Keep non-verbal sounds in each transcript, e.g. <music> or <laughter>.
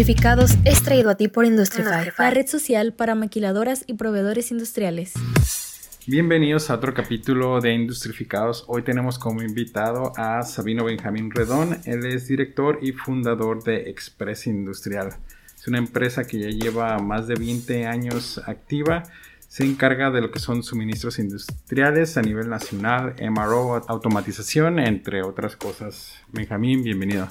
Industrificados es traído a ti por Industrify, la red social para maquiladoras y proveedores industriales. Bienvenidos a otro capítulo de Industrificados. Hoy tenemos como invitado a Sabino Benjamín Redón. Él es director y fundador de Express Industrial. Es una empresa que ya lleva más de 20 años activa. Se encarga de lo que son suministros industriales a nivel nacional, MRO, automatización, entre otras cosas. Benjamín, bienvenido.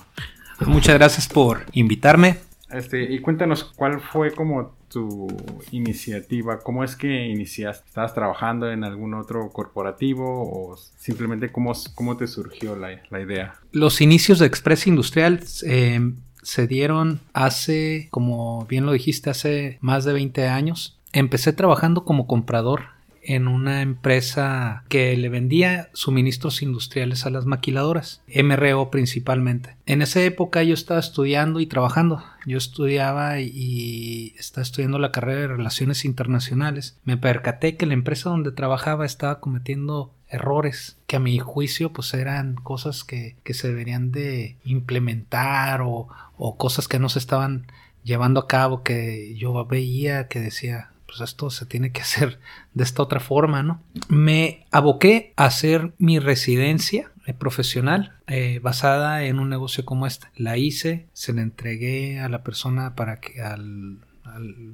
Muchas gracias por invitarme. Este, y cuéntanos cuál fue como tu iniciativa, cómo es que iniciaste, ¿estabas trabajando en algún otro corporativo o simplemente cómo, cómo te surgió la, la idea? Los inicios de Express Industrial eh, se dieron hace, como bien lo dijiste, hace más de 20 años. Empecé trabajando como comprador en una empresa que le vendía suministros industriales a las maquiladoras, MRO principalmente. En esa época yo estaba estudiando y trabajando. Yo estudiaba y estaba estudiando la carrera de Relaciones Internacionales. Me percaté que la empresa donde trabajaba estaba cometiendo errores que a mi juicio pues eran cosas que, se deberían de implementar o, o cosas que no se estaban llevando a cabo que yo veía que decía pues esto se tiene que hacer <laughs> de esta otra forma, ¿no? Me aboqué a hacer mi residencia eh, profesional eh, basada en un negocio como este. La hice, se la entregué a la persona para que al,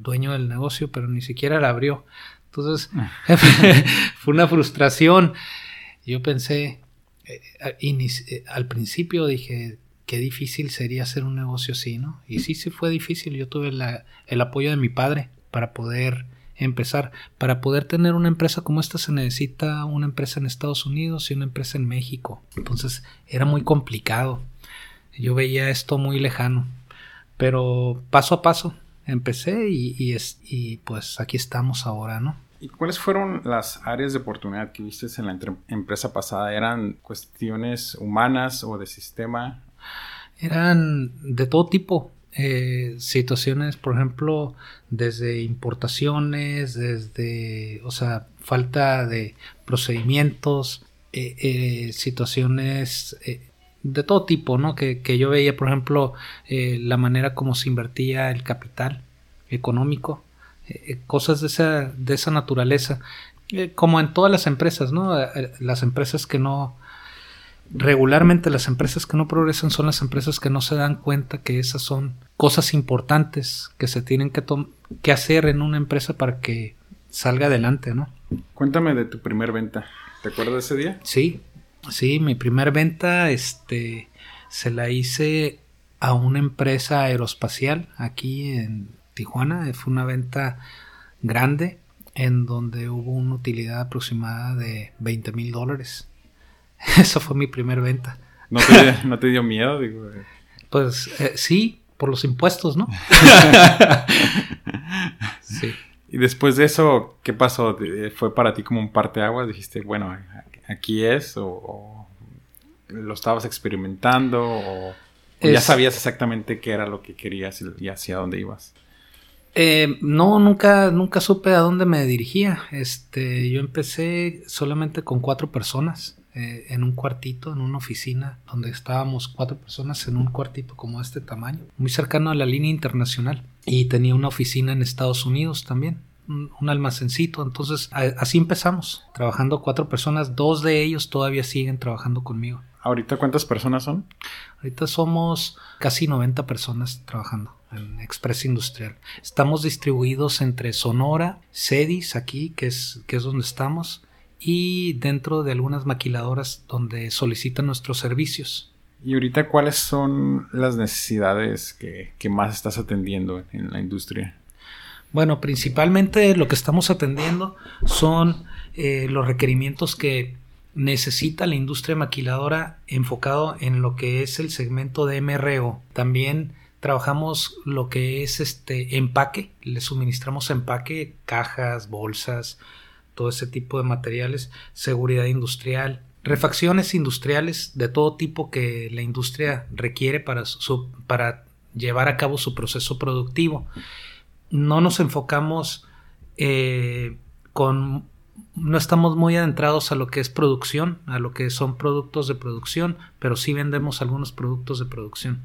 dueño del negocio, pero ni siquiera la abrió. Entonces <laughs> <laughs> fue una frustración. Yo pensé, eh, al principio dije, qué difícil sería hacer un negocio así, ¿no? Y sí, sí fue difícil. Yo tuve el apoyo de mi padre para poder empezar. Para poder tener una empresa como esta se necesita una empresa en Estados Unidos y una empresa en México. Entonces era muy complicado. Yo veía esto muy lejano. Pero paso a paso empecé y, y, es, y pues aquí estamos ahora, ¿no? ¿Y cuáles fueron las áreas de oportunidad que viste en la empresa pasada? ¿Eran cuestiones humanas o de sistema? Eran de todo tipo. Eh, situaciones, por ejemplo, desde importaciones, desde, o sea, falta de procedimientos, eh, eh, situaciones de todo tipo, ¿no? Que, que yo veía, por ejemplo, la manera como se invertía el capital económico, cosas de esa, de esa naturaleza, como en todas las empresas, ¿no? Las empresas que no, regularmente las empresas que no progresan son las empresas que no se dan cuenta que esas son cosas importantes que se tienen que, que hacer en una empresa para que salga adelante, ¿no? Cuéntame de tu primer venta. ¿Te acuerdas de ese día? Sí, sí, mi primer venta, este, se la hice a una empresa aeroespacial aquí en Tijuana. Fue una venta grande en donde hubo una utilidad aproximada de 20 mil dólares. <laughs> Eso fue mi primer venta. ¿No te, <laughs> ¿no te dio miedo? Digo, eh. Pues eh, sí, por los impuestos, ¿no? <laughs> sí. Y después de eso, ¿qué pasó? ¿Fue para ti como un parteaguas? Dijiste, bueno, aquí es, o, lo estabas experimentando, o, ya sabías exactamente qué era lo que querías y hacia dónde ibas. Eh, no, nunca, nunca supe a dónde me dirigía. Este, yo empecé solamente con cuatro personas. Eh, en un cuartito, en una oficina, donde estábamos cuatro personas en un cuartito como este tamaño, muy cercano a la línea internacional. Y tenía una oficina en Estados Unidos también, un, almacencito. Entonces, así empezamos, trabajando cuatro personas, dos de ellos todavía siguen trabajando conmigo. ¿Ahorita cuántas personas son? Ahorita somos casi 90 personas trabajando en Express Industrial. Estamos distribuidos entre Sonora, Cedis, aquí, que es, que es donde estamos, y dentro de algunas maquiladoras donde solicitan nuestros servicios. ¿Y ahorita cuáles son las necesidades que, más estás atendiendo en la industria? Bueno, principalmente lo que estamos atendiendo son eh, los requerimientos que necesita la industria maquiladora enfocado en lo que es el segmento de MRO. También trabajamos lo que es este empaque, le suministramos empaque, cajas, bolsas, todo ese tipo de materiales, seguridad industrial, refacciones industriales de todo tipo que la industria requiere para, su, para llevar a cabo su proceso productivo. No nos enfocamos eh, con no estamos muy adentrados a lo que es producción, a lo que son productos de producción, pero sí vendemos algunos productos de producción.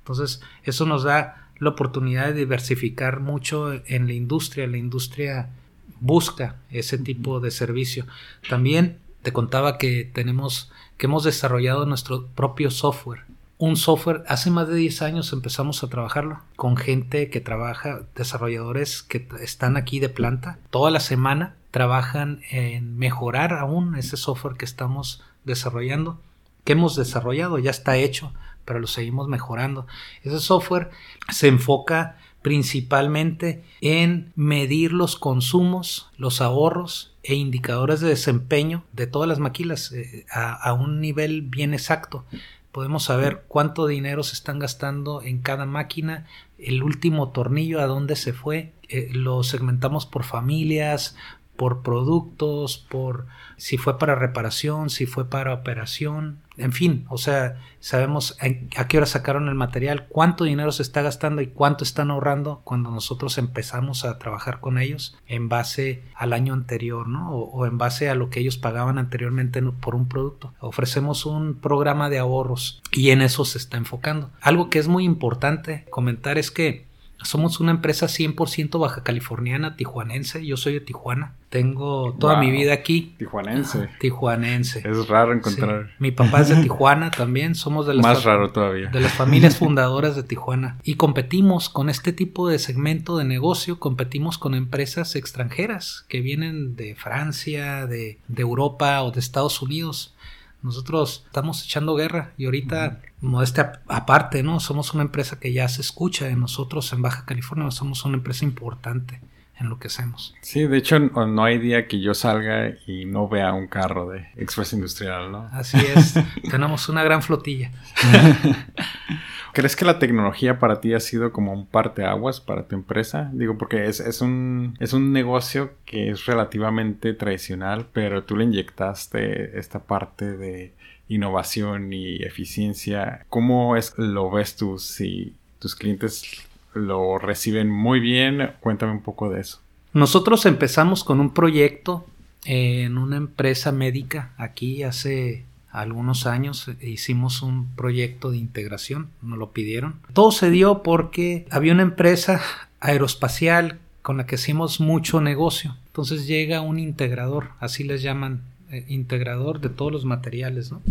Entonces, eso nos da la oportunidad de diversificar mucho en la industria. La industria busca ese tipo de servicio. También te contaba que tenemos, que hemos desarrollado nuestro propio software. Un software, hace más de 10 años empezamos a trabajarlo con gente que trabaja, desarrolladores que están aquí de planta. Toda la semana trabajan en mejorar aún ese software que estamos desarrollando, que hemos desarrollado, ya está hecho, pero lo seguimos mejorando. Ese software se enfoca principalmente en medir los consumos, los ahorros e indicadores de desempeño de todas las maquilas eh, a, un nivel bien exacto. Podemos saber cuánto dinero se están gastando en cada máquina, el último tornillo a dónde se fue, eh, lo segmentamos por familias, por productos, por si fue para reparación, si fue para operación, en fin, o sea, sabemos a qué hora sacaron el material, cuánto dinero se está gastando y cuánto están ahorrando cuando nosotros empezamos a trabajar con ellos en base al año anterior, ¿no? O, o en base a lo que ellos pagaban anteriormente por un producto. Ofrecemos un programa de ahorros y en eso se está enfocando. Algo que es muy importante comentar es que somos una empresa 100% baja californiana, tijuanense. Yo soy de Tijuana. Tengo toda mi vida aquí. Tijuanense. tijuanense. Es raro encontrar. Mi papá es de <laughs> Tijuana también. Somos de las más raro todavía. De las familias <laughs> fundadoras de Tijuana. Y competimos con este tipo de segmento de negocio. Competimos con empresas extranjeras que vienen de Francia, de, de Europa o de Estados Unidos. Nosotros estamos echando guerra y ahorita, modestia aparte, ¿no? Somos una empresa que ya se escucha de nosotros en Baja California, somos una empresa importante en lo que hacemos. Sí, de hecho no hay día que yo salga y no vea un carro de Express Industrial, ¿no? Así es, <laughs> tenemos una gran flotilla. <laughs> ¿Crees que la tecnología para ti ha sido como un parteaguas para tu empresa? Digo, porque es, es, un, es un negocio que es relativamente tradicional, pero tú le inyectaste esta parte de innovación y eficiencia. ¿Cómo es lo ves tú si tus clientes lo reciben muy bien? Cuéntame un poco de eso. Nosotros empezamos con un proyecto en una empresa médica aquí hace algunos años hicimos un proyecto de integración, nos lo pidieron. Todo se dio porque había una empresa aeroespacial con la que hicimos mucho negocio. Entonces llega un integrador, así les llaman, eh, integrador de todos los materiales, ¿no?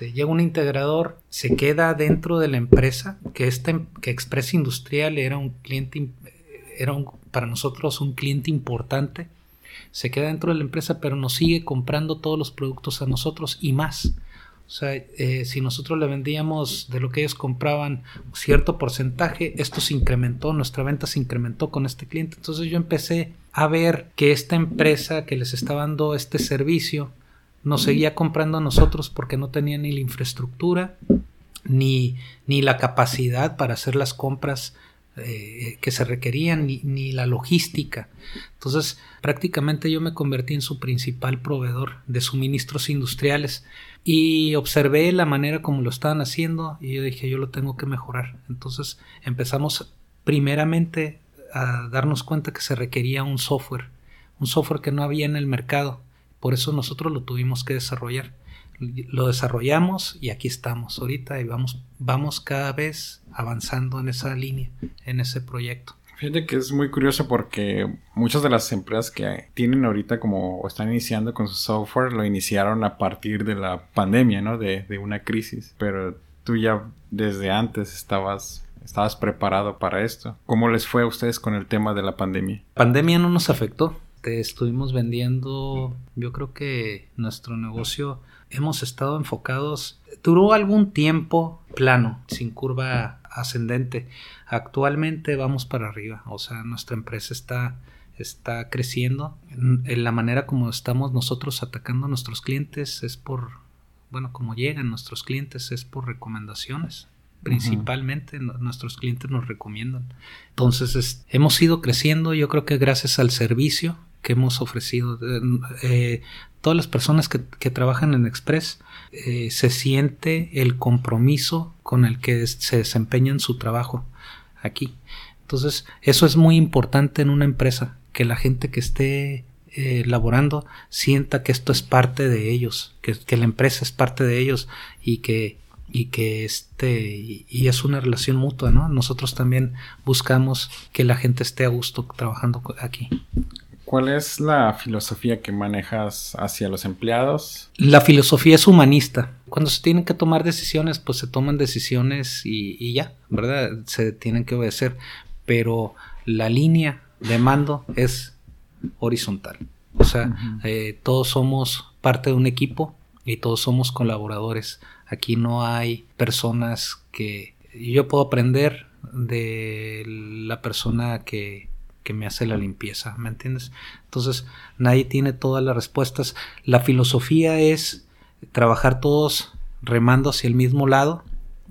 llega un integrador, se queda dentro de la empresa, que, este, que Express Industrial era un cliente, era para nosotros un cliente importante se queda dentro de la empresa, pero nos sigue comprando todos los productos a nosotros y más. O sea, eh, si nosotros le vendíamos de lo que ellos compraban cierto porcentaje, esto se incrementó, nuestra venta se incrementó con este cliente. Entonces yo empecé a ver que esta empresa que les estaba dando este servicio nos seguía comprando a nosotros porque no tenía ni la infraestructura ni, ni la capacidad para hacer las compras eh, que se requerían ni, la logística. Entonces, prácticamente yo me convertí en su principal proveedor de suministros industriales y observé la manera como lo estaban haciendo y yo dije, yo lo tengo que mejorar. Entonces, empezamos primeramente a darnos cuenta que se requería un software, un software que no había en el mercado. Por eso nosotros lo tuvimos que desarrollar lo desarrollamos y aquí estamos ahorita y vamos, vamos cada vez avanzando en esa línea, en ese proyecto. Fíjate que es muy curioso porque muchas de las empresas que tienen ahorita como o están iniciando con su software lo iniciaron a partir de la pandemia, ¿no? De, de una crisis. Pero tú ya desde antes estabas estabas preparado para esto. ¿Cómo les fue a ustedes con el tema de la pandemia? Pandemia no nos afectó. Te estuvimos vendiendo, yo creo que nuestro negocio hemos estado enfocados, duró algún tiempo plano, sin curva ascendente. Actualmente vamos para arriba, o sea, nuestra empresa está está creciendo. En la manera como estamos nosotros atacando a nuestros clientes es por, bueno, como llegan nuestros clientes es por recomendaciones. Principalmente nuestros clientes nos recomiendan. Entonces hemos ido creciendo, yo creo que gracias al servicio que hemos ofrecido. Eh, todas las personas que, trabajan en Express eh, se siente el compromiso con el que se desempeñan su trabajo aquí. Entonces, eso es muy importante en una empresa, que la gente que esté eh, laborando sienta que esto es parte de ellos, que, que, la empresa es parte de ellos y que y que este y, es una relación mutua, ¿no? Nosotros también buscamos que la gente esté a gusto trabajando aquí. ¿Cuál es la filosofía que manejas hacia los empleados? La filosofía es humanista. Cuando se tienen que tomar decisiones, pues se toman decisiones y, ya, ¿verdad? Se tienen que obedecer. Pero la línea de mando es horizontal. O sea, eh, todos somos parte de un equipo y todos somos colaboradores. Aquí no hay personas que yo puedo aprender de la persona que, que me hace la limpieza, ¿me entiendes? Entonces, nadie tiene todas las respuestas. La filosofía es trabajar todos remando hacia el mismo lado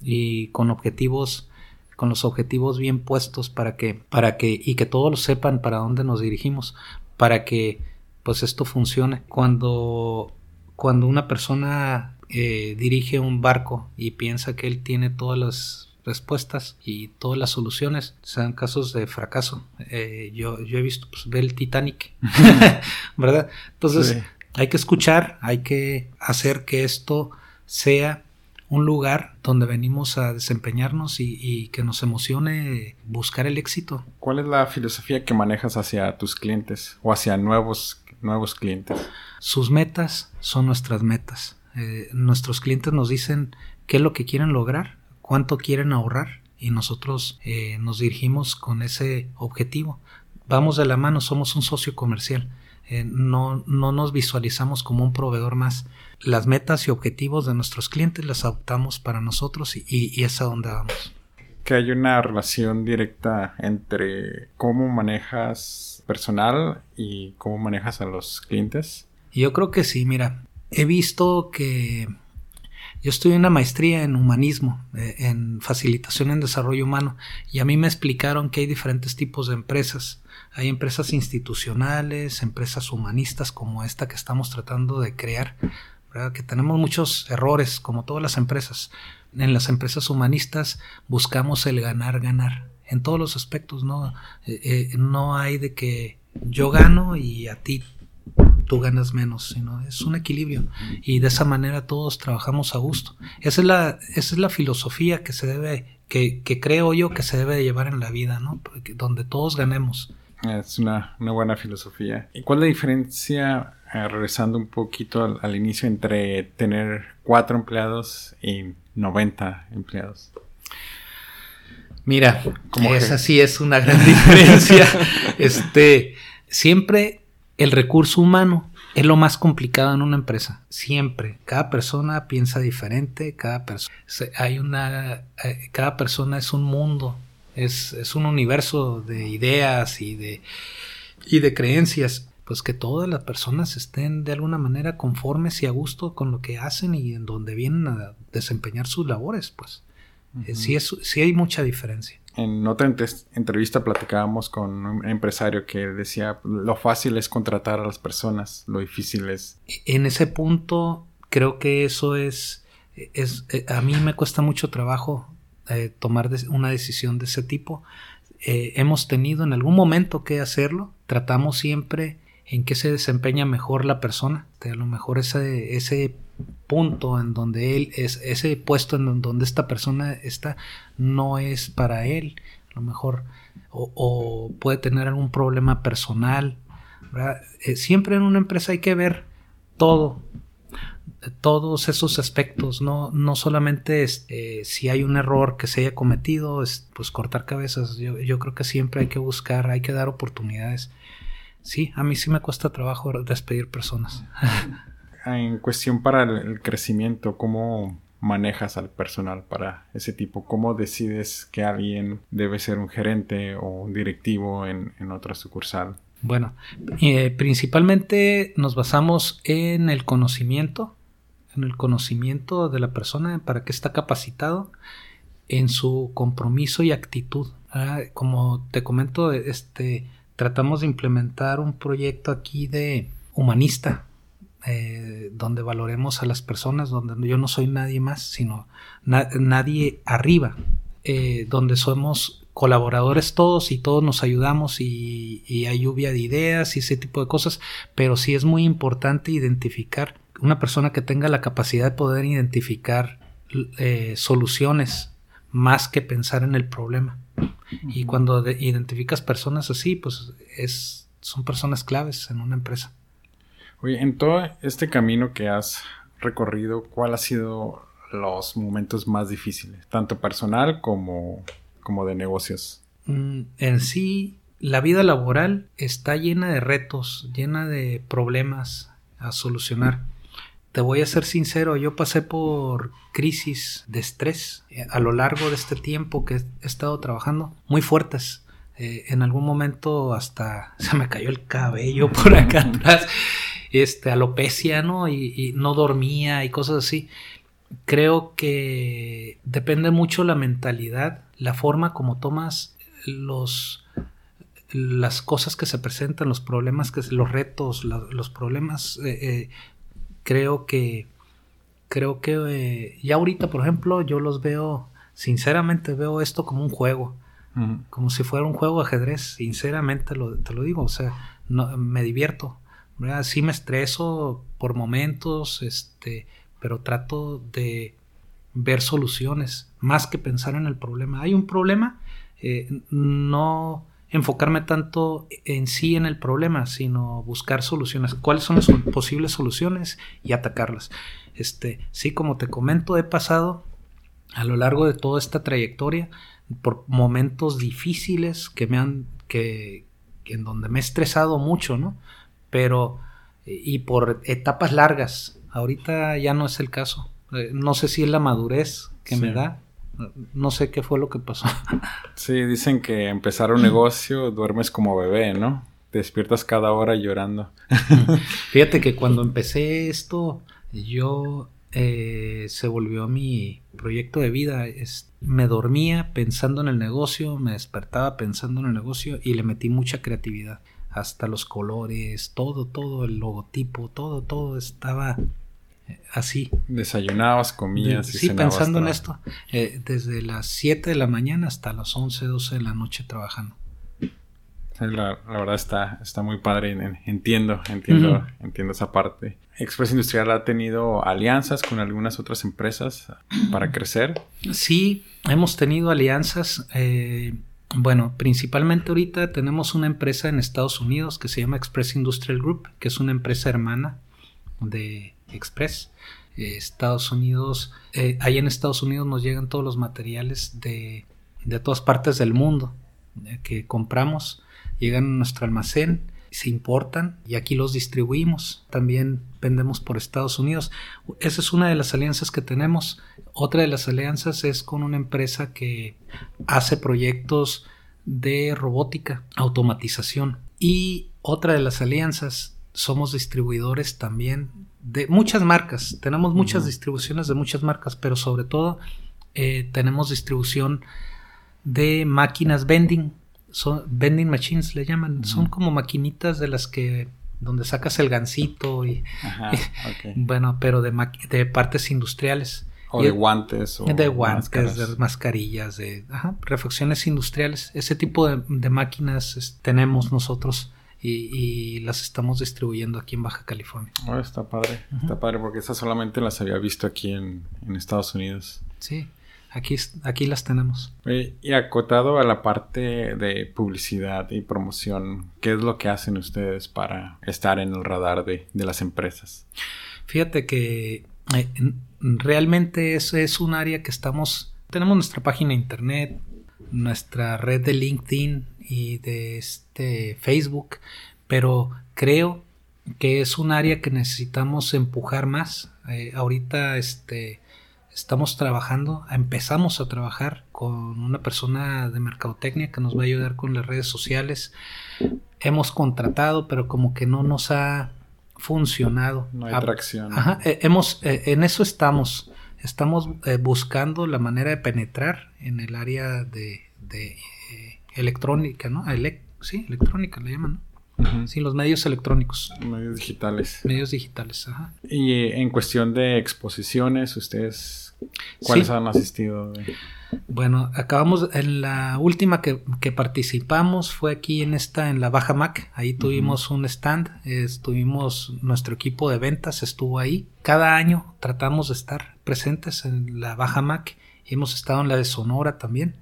y con objetivos con los objetivos bien puestos para que para que y que todos lo sepan para dónde nos dirigimos para que pues esto funcione cuando cuando una persona eh, dirige un barco y piensa que él tiene todas las respuestas y todas las soluciones sean casos de fracaso. Eh, yo, yo he visto, pues, el Titanic, <laughs> <laughs> ¿verdad? Entonces, hay que escuchar, hay que hacer que esto sea un lugar donde venimos a desempeñarnos y, y, que nos emocione buscar el éxito. ¿Cuál es la filosofía que manejas hacia tus clientes o hacia nuevos, nuevos clientes? Sus metas son nuestras metas. Eh, nuestros clientes nos dicen qué es lo que quieren lograr cuánto quieren ahorrar y nosotros eh, nos dirigimos con ese objetivo. Vamos de la mano, somos un socio comercial. Eh, no, no nos visualizamos como un proveedor más. Las metas y objetivos de nuestros clientes las adoptamos para nosotros y, y es a donde vamos. Que hay una relación directa entre cómo manejas personal y cómo manejas a los clientes. Yo creo que sí, mira, he visto que yo estudié una maestría en humanismo, eh, en facilitación en desarrollo humano, y a mí me explicaron que hay diferentes tipos de empresas. Hay empresas institucionales, empresas humanistas como esta que estamos tratando de crear, que tenemos muchos errores, como todas las empresas. En las empresas humanistas buscamos el ganar, ganar, en todos los aspectos, ¿no? Eh, eh, no hay de que yo gano y a ti tú ganas menos, sino es un equilibrio y de esa manera todos trabajamos a gusto. Esa es la, esa es la filosofía que se debe, que, que creo yo que se debe de llevar en la vida, ¿no? donde todos ganemos. Es una, una, buena filosofía. ¿Y cuál es la diferencia, eh, regresando un poquito al, al, inicio, entre tener cuatro empleados y 90 empleados? Mira, como esa sí es una gran <laughs> diferencia. este, siempre el recurso humano es lo más complicado en una empresa. Siempre. Cada persona piensa diferente. Cada persona. Hay una. Eh, cada persona es un mundo. Es, es, un universo de ideas y de. y de creencias. Pues que todas las personas estén de alguna manera conformes y a gusto con lo que hacen y en donde vienen a desempeñar sus labores, pues. Eh, sí, es, sí hay mucha diferencia en otra entrevista platicábamos con un empresario que decía lo fácil es contratar a las personas, lo difícil es. En ese punto creo que eso es, es eh, a mí me cuesta mucho trabajo eh, tomar una decisión de ese tipo. Eh, hemos tenido en algún momento que hacerlo, tratamos siempre en qué se desempeña mejor la persona, a lo mejor ese, ese punto en donde él es, ese puesto en donde esta persona está, no es para él, a lo mejor, o, puede tener algún problema personal. Eh, siempre en una empresa hay que ver todo, todos esos aspectos, no, no solamente eh, si hay un error que se haya cometido, es, pues cortar cabezas. Yo, yo creo que siempre hay que buscar, hay que dar oportunidades. Sí, a mí sí me cuesta trabajo despedir personas. <laughs> en cuestión para el crecimiento, ¿cómo manejas al personal para ese tipo? ¿Cómo decides que alguien debe ser un gerente o un directivo en, otra sucursal? Bueno, eh, principalmente nos basamos en el conocimiento, en el conocimiento de la persona, para que está capacitado, en su compromiso y actitud. Ah, como te comento, este, tratamos de implementar un proyecto aquí de humanista, eh, donde valoremos a las personas, donde yo no soy nadie más, sino nadie arriba, eh, donde somos colaboradores todos y todos nos ayudamos y, hay lluvia de ideas y ese tipo de cosas, pero sí es muy importante identificar una persona que tenga la capacidad de poder identificar eh, soluciones más que pensar en el problema. Y cuando identificas personas así, pues es, son personas claves en una empresa. Oye, en todo este camino que has recorrido, ¿cuál ha sido los momentos más difíciles, tanto personal como, como de negocios? Mm, en sí, la vida laboral está llena de retos, llena de problemas a solucionar. Te voy a ser sincero, yo pasé por crisis de estrés eh, a lo largo de este tiempo que he estado trabajando, muy fuertes. Eh, en algún momento hasta <laughs> se me cayó el cabello <laughs> por acá atrás, este, alopecia, ¿no? Y, y no dormía y cosas así. Creo que depende mucho la mentalidad, la forma como tomas los las cosas que se presentan, los problemas, que los retos, los problemas eh, creo que creo que eh, ya ahorita, por ejemplo, yo los veo, sinceramente veo esto como un juego, como si fuera un juego de ajedrez, sinceramente te lo digo, o sea, no, me divierto, ¿verdad? Sí me estreso por momentos, este, pero trato de ver soluciones, más que pensar en el problema. Hay un problema, eh, no enfocarme tanto en sí en el problema, sino buscar soluciones. ¿Cuáles son las posibles soluciones y atacarlas? Este, sí, como te comento, he pasado a lo largo de toda esta trayectoria por momentos difíciles que me han que, en donde me he estresado mucho, ¿no? Pero y por etapas largas. Ahorita ya no es el caso. Eh, no sé si es la madurez que me da no sé qué fue lo que pasó. <laughs> Sí, dicen que empezar un negocio duermes como bebé, ¿no? Te despiertas cada hora llorando. <laughs> Fíjate que cuando <laughs> empecé esto, yo eh, se volvió mi proyecto de vida. me dormía pensando en el negocio, me despertaba pensando en el negocio y le metí mucha creatividad. Hasta los colores, todo, todo, el logotipo, todo, todo estaba así. Desayunabas, comías. y sí, pensando en esto, eh, desde las 7 de la mañana hasta las 11, 12 de la noche trabajando. La, verdad está, está muy padre, entiendo, entiendo, entiendo esa parte. Express Industrial ha tenido alianzas con algunas otras empresas para crecer. Sí, hemos tenido alianzas. Eh, bueno, principalmente ahorita tenemos una empresa en Estados Unidos que se llama Express Industrial Group, que es una empresa hermana de Express. Eh, Estados Unidos, eh, ahí en Estados Unidos nos llegan todos los materiales de, de todas partes del mundo eh, que compramos, llegan a nuestro almacén, se importan y aquí los distribuimos. También vendemos por Estados Unidos. Esa es una de las alianzas que tenemos. Otra de las alianzas es con una empresa que hace proyectos de robótica, automatización. Y otra de las alianzas somos distribuidores también de muchas marcas. Tenemos muchas distribuciones de muchas marcas, pero sobre todo eh, tenemos distribución de máquinas vending. Son vending machines le llaman. Son como maquinitas de las que donde sacas el gancito y, <laughs> bueno, pero de, de partes industriales. O de guantes. O de guantes, de mascarillas, de refacciones industriales. Ese tipo de, máquinas tenemos nosotros y, las estamos distribuyendo aquí en Baja California. Oh, está padre, está padre porque esas solamente las había visto aquí en, Estados Unidos. Sí, aquí, aquí las tenemos. y acotado a la parte de publicidad y promoción, ¿qué es lo que hacen ustedes para estar en el radar de, las empresas? Fíjate que eh, realmente eso es un área que estamos, tenemos nuestra página de internet, nuestra red de LinkedIn y de este Facebook, pero creo que es un área que necesitamos empujar más. Eh, ahorita este, estamos trabajando, empezamos a trabajar con una persona de mercadotecnia que nos va a ayudar con las redes sociales. Hemos contratado, pero como que no nos ha funcionado. No hay tracción. Ajá, eh, hemos, eh, en eso estamos. Estamos buscando la manera de penetrar en el área de, de electrónica, ¿no? sí, electrónica le llaman, Ujú. Sí, los medios electrónicos, Medios digitales. medios digitales. Ajá. Y eh, en cuestión de exposiciones, ¿ustedes cuáles Sí. han asistido? Bueno, acabamos, en la última que, que participamos fue aquí en esta, en la Baja Mac. Ahí tuvimos un stand, estuvimos, nuestro equipo de ventas estuvo ahí. Cada año tratamos de estar presentes en la Baja Mac. Hemos estado en la de Sonora también,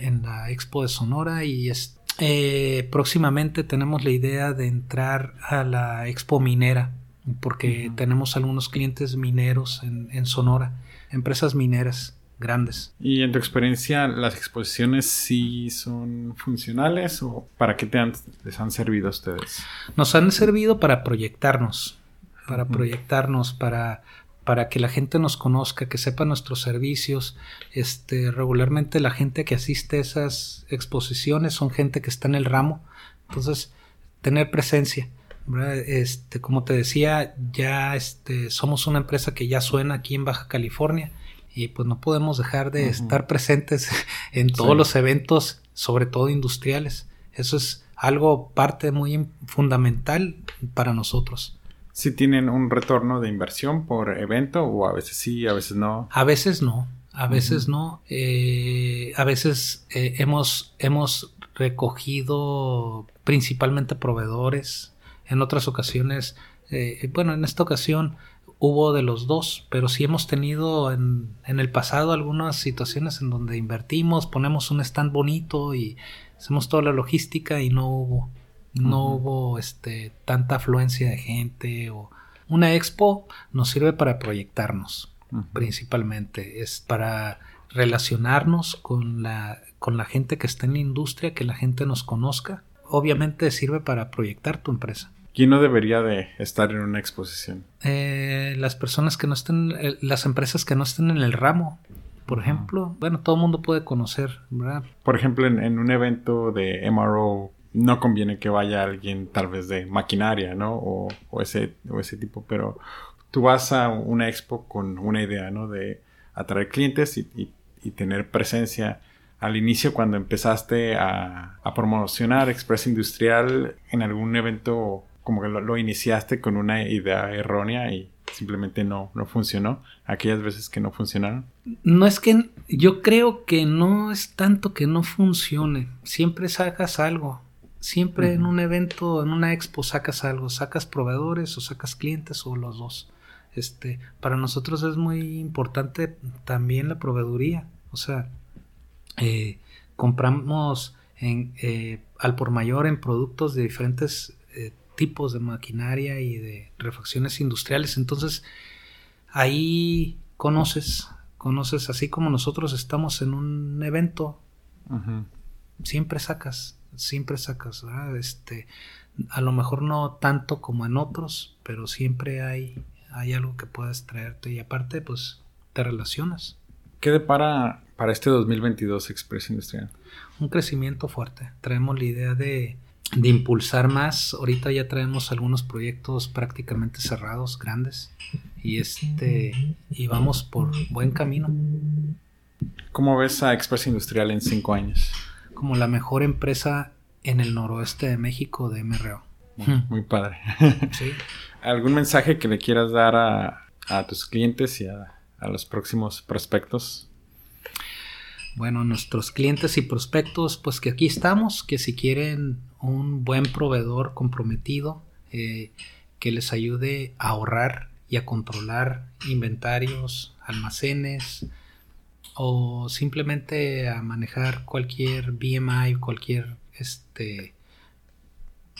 en la Expo de Sonora y es- eh, próximamente tenemos la idea de entrar a la Expo Minera porque tenemos algunos clientes mineros en, en Sonora, empresas mineras grandes. Y en tu experiencia, ¿las exposiciones sí son funcionales o para qué te han- les han servido a ustedes? Nos han servido para proyectarnos, para proyectarnos, para, para que la gente nos conozca, que sepa nuestros servicios. Este, regularmente la gente que asiste a esas exposiciones son gente que está en el ramo. Entonces, tener presencia. ¿verdad? Este, como te decía, ya este, somos una empresa que ya suena aquí en Baja California y pues no podemos dejar de estar presentes <laughs> en todos Sí. los eventos, sobre todo industriales. Eso es algo parte muy fundamental para nosotros. ¿Sí tienen un retorno de inversión por evento o a veces sí, a veces no? A veces no, a veces no. Eh, a veces eh, hemos, hemos recogido principalmente proveedores. En otras ocasiones, eh, bueno, en esta ocasión hubo de los dos, pero sí hemos tenido en, en el pasado algunas situaciones en donde invertimos, ponemos un stand bonito y hacemos toda la logística y no hubo, no hubo este, tanta afluencia de gente o una expo nos sirve para proyectarnos principalmente. Es para relacionarnos con la con la gente que está en la industria que la gente nos conozca. Obviamente sirve para proyectar tu empresa. ¿Quién no debería de estar en una exposición? Eh, las personas que no estén eh, las empresas que no estén en el ramo por ejemplo. Bueno todo el mundo puede conocer verdad Por ejemplo, en, en un evento de MRO no conviene que vaya alguien tal vez de maquinaria, ¿no? O, ese, o ese tipo, pero tú vas a una expo con una idea, ¿no? De atraer clientes y, tener presencia. Al inicio, cuando empezaste a, a promocionar Express Industrial en algún evento, como que lo, lo iniciaste con una idea errónea y simplemente no, no funcionó. Aquellas veces que no funcionaron. no es que yo creo que no es tanto que no funcione siempre sacas algo siempre en un evento en una expo sacas algo sacas proveedores o sacas clientes o los dos. Este para nosotros es muy importante también la proveeduría. O sea eh, compramos en, eh, al por mayor en productos de diferentes eh, tipos de maquinaria y de refacciones industriales. Entonces ahí conoces, conoces, así como nosotros estamos en un evento, siempre sacas, siempre sacas, ¿verdad? Este, a lo mejor no tanto como en otros, pero siempre hay, hay algo que puedes traerte y aparte, pues, te relacionas. ¿Qué depara para este 2022 Express Industrial? Un crecimiento fuerte. Traemos la idea de, de impulsar más. Ahorita ya traemos algunos proyectos prácticamente cerrados, grandes. Y este, y vamos por buen camino. ¿Cómo ves a Express Industrial en cinco años? Como la mejor empresa en el noroeste de México de MRO. Muy, Hmm. muy padre. <laughs> Sí. ¿Algún mensaje que le quieras dar a, a tus clientes y a, a los próximos prospectos? Bueno, nuestros clientes y prospectos, pues que aquí estamos, que si quieren un buen proveedor comprometido, eh, que les ayude a ahorrar y a controlar inventarios, almacenes o simplemente a manejar cualquier BMI, cualquier este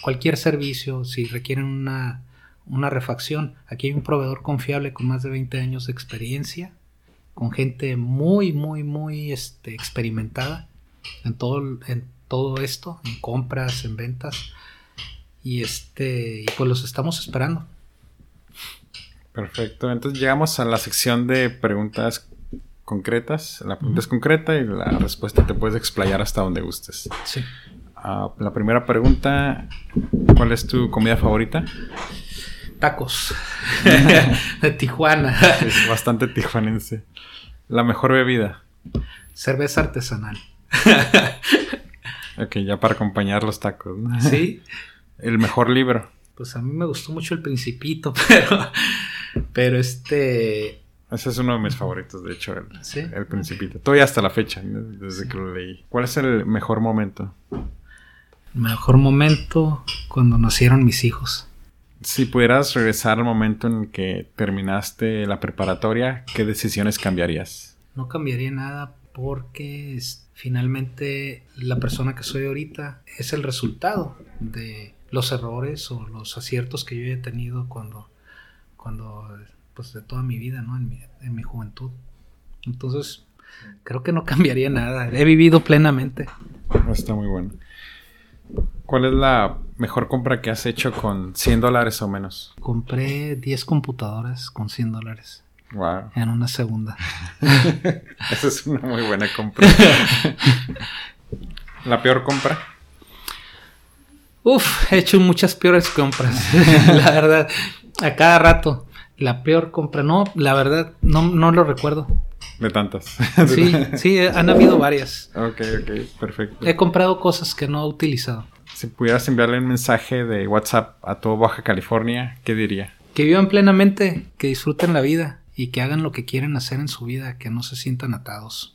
cualquier servicio, si requieren una, una refacción, aquí hay un proveedor confiable con más de 20 años de experiencia, con gente muy, muy, muy este, experimentada en todo, en todo esto, en compras, en ventas. Y este, y pues los estamos esperando. Perfecto. Entonces llegamos a la sección de preguntas concretas. La pregunta es concreta y la respuesta te puedes explayar hasta donde gustes. Sí. Ah, la primera pregunta, ¿cuál es tu comida favorita? Tacos. <laughs> de Tijuana. Es bastante tijuanense. La mejor bebida. Cerveza artesanal. Ok, ya para acompañar los tacos. ¿no? Sí. El mejor libro. Pues a mí me gustó mucho El Principito, <laughs> pero, pero este... Ese es uno de mis favoritos, de hecho, el, ¿Sí? el Principito. Todavía hasta la fecha, desde que lo leí. ¿Cuál es el mejor momento? Mejor momento cuando nacieron mis hijos. Si pudieras regresar al momento en que terminaste la preparatoria, ¿qué decisiones cambiarías? No cambiaría nada porque es- finalmente la persona que soy ahorita es el resultado de los errores o los aciertos que yo he tenido cuando, cuando pues de toda mi vida, ¿no? En mi, en mi juventud. Entonces, creo que no <laughs> cambiaría nada. He vivido plenamente. Está muy bueno. ¿Cuál es la mejor compra que has hecho con 100 dólares o menos? Compré 10 computadoras con 100 dólares Wow. en una segunda. <laughs> Esa es una muy buena compra. <laughs> ¿La peor compra? Uf, he hecho muchas peores compras, la verdad. A cada rato. La peor compra, no, la verdad, no, no lo recuerdo. De tantas. <laughs> Sí, sí, han habido varias. ok, ok, perfecto. He comprado cosas que no he utilizado. Si pudieras enviarle un mensaje de WhatsApp a todo Baja California, ¿qué diría? Que vivan plenamente, que disfruten la vida y que hagan lo que quieren hacer en su vida, que no se sientan atados.